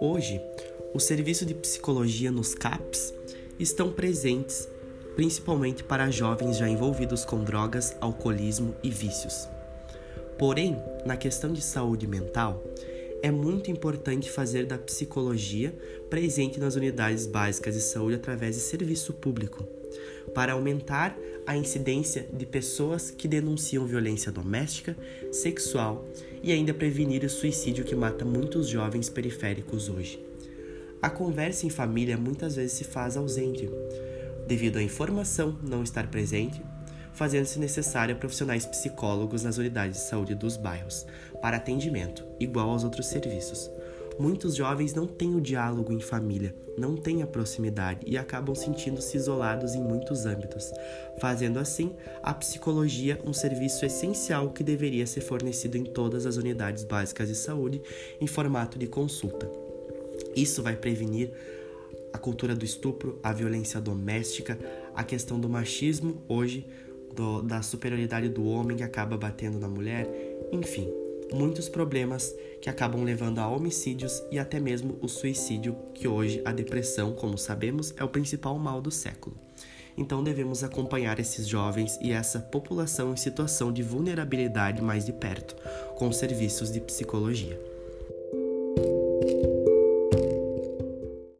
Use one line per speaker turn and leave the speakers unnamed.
Hoje, o serviço de psicologia nos CAPs estão presentes principalmente para jovens já envolvidos com drogas, alcoolismo e vícios. Porém, na questão de saúde mental, é muito importante fazer da psicologia presente nas unidades básicas de saúde através de serviço público, para aumentar a incidência de pessoas que denunciam violência doméstica, sexual e ainda prevenir o suicídio que mata muitos jovens periféricos hoje. A conversa em família muitas vezes se faz ausente, devido à informação não estar presente, fazendo-se necessário profissionais psicólogos nas unidades de saúde dos bairros para atendimento, igual aos outros serviços. Muitos jovens não têm o diálogo em família, não têm a proximidade e acabam sentindo-se isolados em muitos âmbitos, fazendo assim a psicologia um serviço essencial que deveria ser fornecido em todas as unidades básicas de saúde em formato de consulta. Isso vai prevenir a cultura do estupro, a violência doméstica, a questão do machismo hoje, do, da superioridade do homem que acaba batendo na mulher, enfim, muitos problemas que acabam levando a homicídios e até mesmo o suicídio, que hoje a depressão, como sabemos, é o principal mal do século. Então devemos acompanhar esses jovens e essa população em situação de vulnerabilidade mais de perto, com serviços de psicologia.